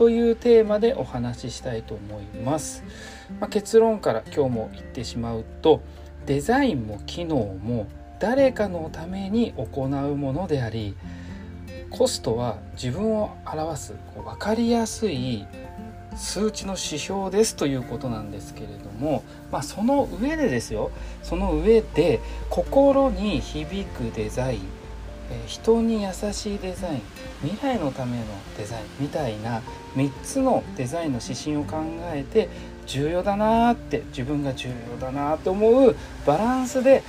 というテーマでお話ししたいと思います、まあ、結論から今日も言ってしまうとデザインも機能も誰かのために行うものでありコストは自分を表す分かりやすい数値の指標ですということなんですけれども、まあ、その上でですよ。その上で心に響くデザイン人に優しいデザイン未来のためのデザインみたいな3つのデザインの指針を考えて重要だなって自分が重要だなと思うバランスで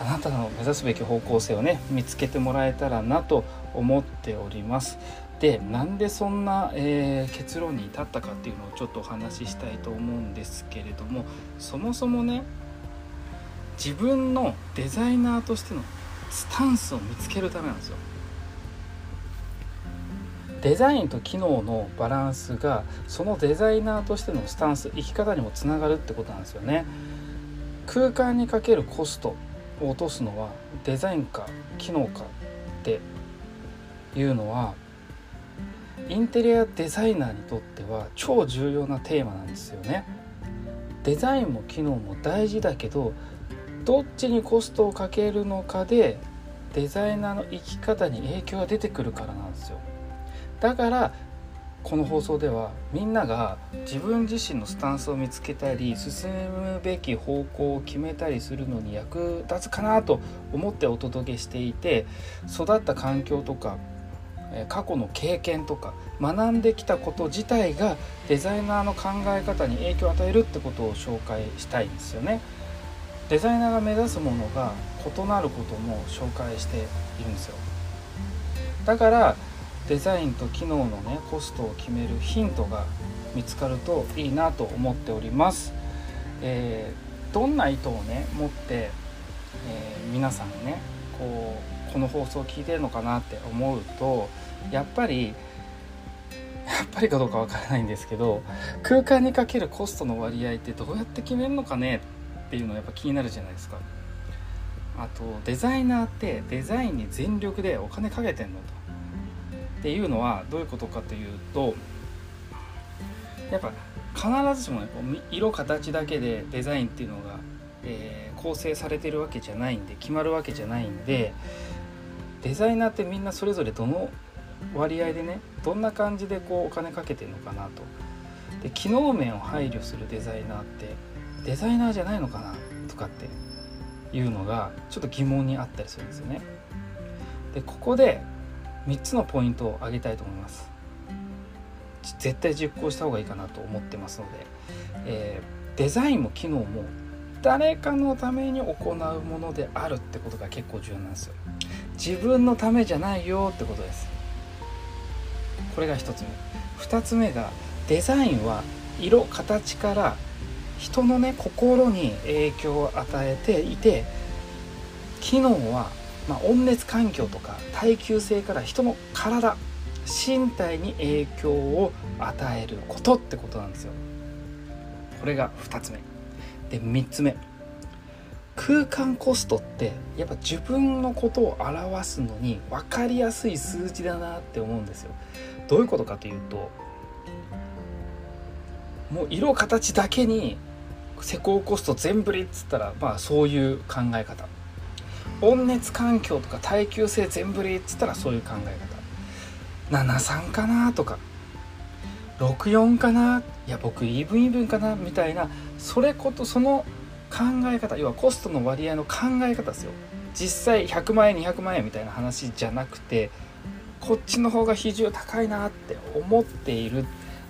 あなたの目指すべき方向性をね見つけてもらえたらなと思っております。でなんでそんな、えー、結論に至ったかっていうのをちょっとお話ししたいと思うんですけれどもそもそもね自分のデザイナーとしてのスタンスを見つけるためなんですよ。デザインと機能のバランスがそのデザイナーとしてのスタンス生き方にもつながるってことなんですよね。空間にかけるコストを落とすのはデザインか機能かっていうのはインテリアデザイナーにとっては超重要なテーマなんですよね。デザインも機能も大事だけどどっちにコストをかけるのかでデザイナーの生き方に影響が出てくるからなんですよだからこの放送ではみんなが自分自身のスタンスを見つけたり進むべき方向を決めたりするのに役立つかなと思ってお届けしていて育った環境とか過去の経験とか学んできたこと自体がデザイナーの考え方に影響を与えるってことを紹介したいんですよね。デザイナーが目指すものが異なることも紹介しているんですよ。だからデザインと機能のねコストを決めるヒントが見つかるといいなと思っております、えー、どんな意図をね持って、えー、皆さんねこうこの放送を聞いてるのかなって思うとやっぱりやっぱりかどうかわからないんですけど空間にかけるコストの割合ってどうやって決めるのかねっていうのはやっぱ気になるじゃないですか。あとデザイナーってデザインに全力でお金かけてんのと。っていうのはどういうことかというとやっぱ必ずしもね色形だけでデザインっていうのが、えー、構成されてるわけじゃないんで決まるわけじゃないんでデザイナーってみんなそれぞれどの割合でねどんな感じでこうお金かけてるのかなと。で機能面を配慮するデザイナーってデザイナーじゃないのかなとかっていうのがちょっと疑問にあったりするんですよね。でここで3つのポイントを挙げたいと思います。絶対実行した方がいいかなと思ってますので、えー、デザインも機能も誰かのために行うものであるってことが結構重要なんですよ。自分のためじゃないよってことです。これが1つ目。2つ目がデザインは色形から人のね心に影響を与えていて機能は、まあ、温熱環境とか耐久性から人の体身体に影響を与えることってことなんですよ。これが2つ目。で3つ目。空間コストってやっぱ自分のことを表すのに分かりやすい数字だなって思うんですよ。どういうことかというともう色形だけに施工コスト全振りっつったらまあそういう考え方。温熱環境とか耐久性全振りっつったらそういう考え方。73かなとか。64かな。いや僕イーブンイーブンかな。みたいなそれことその考え方。要はコストの割合の考え方ですよ。実際100万円200万円みたいな話じゃなくてこっちの方が比重高いなって思っている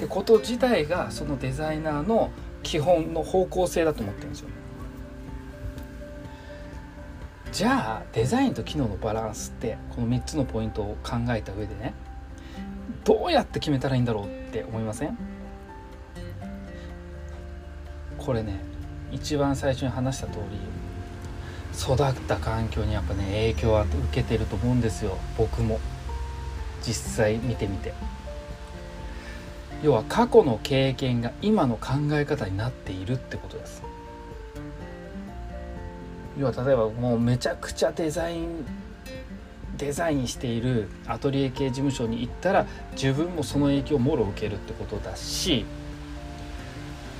ってこと自体がそのデザイナーの基本の方向性だと思ってるんですよ。じゃあデザインと機能のバランスってこの3つのポイントを考えた上でねどうやって決めたらいいんだろうって思いません？これね一番最初に話した通り育った環境にやっぱね影響は受けてると思うんですよ。僕も。実際見てみて。要は過去の経験が今の考え方になっているってことです。要は例えばもうめちゃくちゃデザインデザインしているアトリエ系事務所に行ったら自分もその影響をもろ受けるってことだし、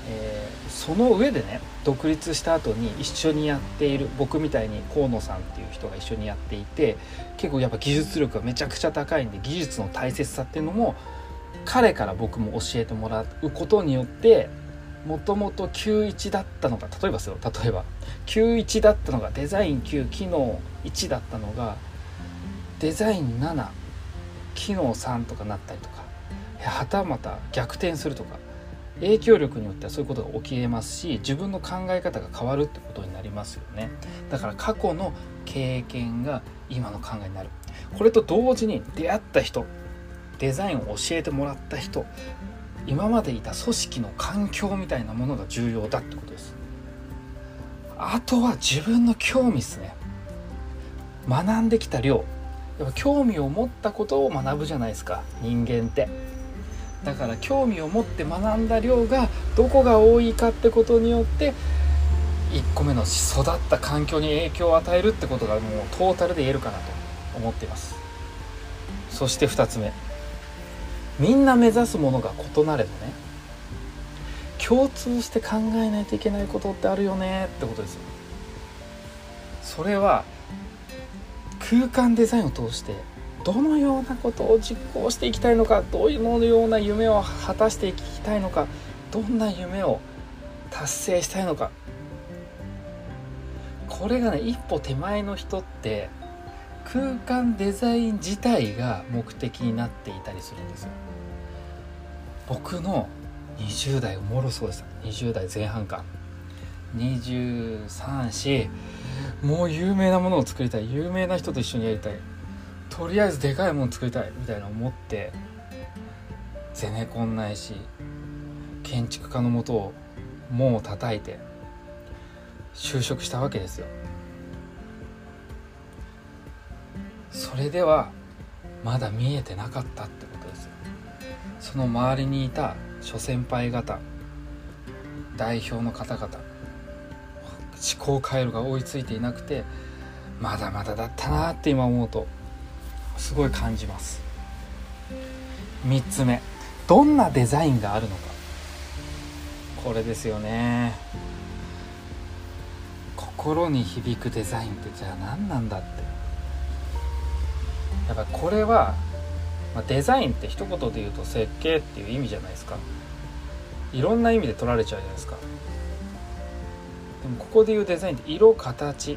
えー、その上でね独立した後に一緒にやっている僕みたいに河野さんっていう人が一緒にやっていて結構やっぱ技術力がめちゃくちゃ高いんで技術の大切さっていうのも彼から僕も教えてもらうことによってもともと91だったのが例えばですよ例えば。91だったのがデザイン9機能1だったのがデザイン7機能3とかなったりとか。はたまた逆転するとか。影響力によってはそういうことが起きえますし自分の考え方が変わるってことになりますよね。だから過去の経験が今の考えになる。これと同時に出会った人デザインを教えてもらった人今までいた組織の環境みたいなものが重要だってことです。あとは自分の興味ですね。学んできた量。やっぱ興味を持ったことを学ぶじゃないですか人間って。だから興味を持って学んだ量がどこが多いかってことによって1個目の育った環境に影響を与えるってことがもうトータルで言えるかなと思っています。そして2つ目。みんな目指すものが異なれどね共通して考えないといけないことってあるよねってことですよそれは空間デザインを通してどのようなことを実行していきたいのかどういうような夢を果たしていきたいのかどんな夢を達成したいのか。これがね一歩手前の人って空間デザイン自体が目的になっていたりするんですよ。僕の20代おもろそうでした。20代前半か。234もう有名なものを作りたい。有名な人と一緒にやりたい。とりあえずでかいもの作りたい。みたいな思ってゼネコンないし建築家のもとを門を叩いて就職したわけですよ。それではまだ見えてなかったってことですよ。その周りにいた諸先輩方代表の方々思考回路が追いついていなくてまだまだだったなって今思うとすごい感じます。3つ目どんなデザインがあるのか。これですよね。心に響くデザインってじゃあ何なんだって。やっぱこれは、まあ、デザインって一言で言うと設計っていう意味じゃないですか。いろんな意味で取られちゃうじゃないですか。でもここで言うデザインって色形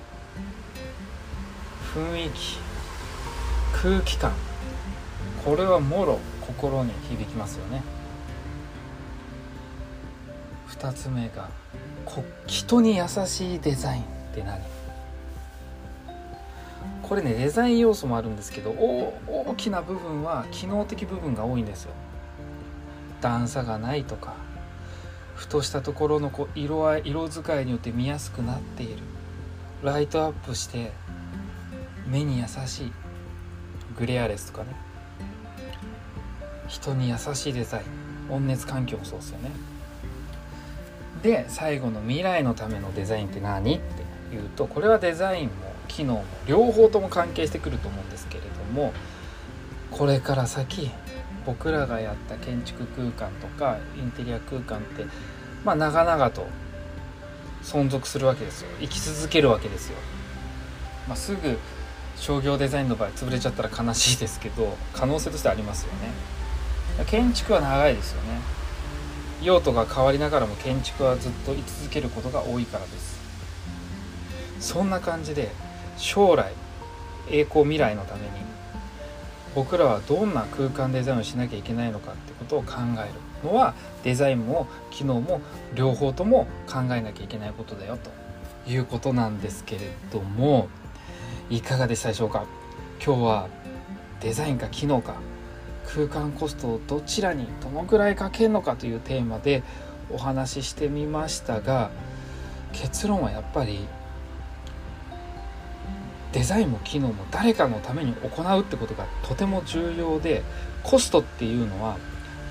雰囲気空気感。これはもろ心に響きますよね。2つ目が人に優しいデザインって何？これねデザイン要素もあるんですけど大きな部分は機能的部分が多いんですよ。段差がないとかふとしたところのこう色合い色使いによって見やすくなっている。ライトアップして目に優しい。グレアレスとかね。人に優しいデザイン。温熱環境もそうですよね。で最後の未来のためのデザインって何っていうとこれはデザインも機能も両方とも関係してくると思うんですけれどもこれから先僕らがやった建築空間とかインテリア空間ってまあ長々と存続するわけですよ。生き続けるわけですよ、まあ、すぐ商業デザインの場合潰れちゃったら悲しいですけど可能性としてありますよね。建築は長いですよね。用途が変わりながらも建築はずっと居続けることが多いからです。そんな感じで将来栄光未来のために僕らはどんな空間デザインをしなきゃいけないのかってことを考えるのはデザインも機能も両方とも考えなきゃいけないことだよということなんですけれどもいかがでしたでしょうか？今日はデザインか機能か空間コストをどちらにどのぐらいかけるのかというテーマでお話ししてみましたが結論はやっぱりデザインも機能も誰かのために行うってことがとても重要でコストっていうのは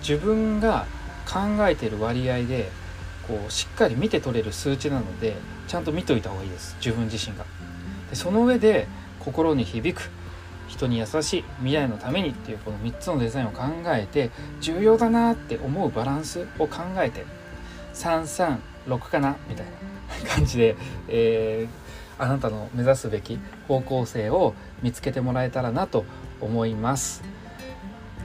自分が考えてる割合でこうしっかり見て取れる数値なのでちゃんと見といた方がいいです自分自身が。でその上で心に響く人に優しい未来のためにっていうこの3つのデザインを考えて重要だなって思うバランスを考えて336かなみたいな感じで、えー、あなたの目指すべき方向性を見つけてもらえたらなと思います。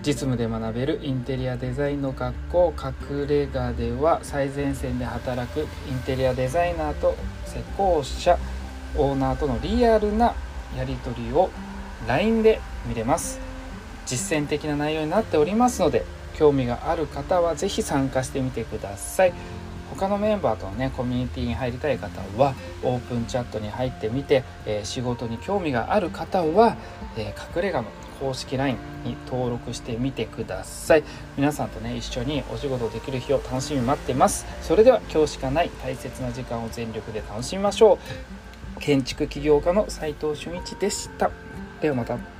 実務で学べるインテリアデザインの学校隠れ家では最前線で働くインテリアデザイナーと施工者オーナーとのリアルなやり取りを LINE で見れます。実践的な内容になっておりますので興味がある方は是非参加してみてください。他のメンバーとのねコミュニティに入りたい方はオープンチャットに入ってみて、えー、仕事に興味がある方は、えー、隠れ家の公式 LINE に登録してみてください。皆さんとね一緒にお仕事できる日を楽しみに待ってます。それでは今日しかない大切な時間を全力で楽しみましょう。建築起業家の斉藤俊一でした。ではまた。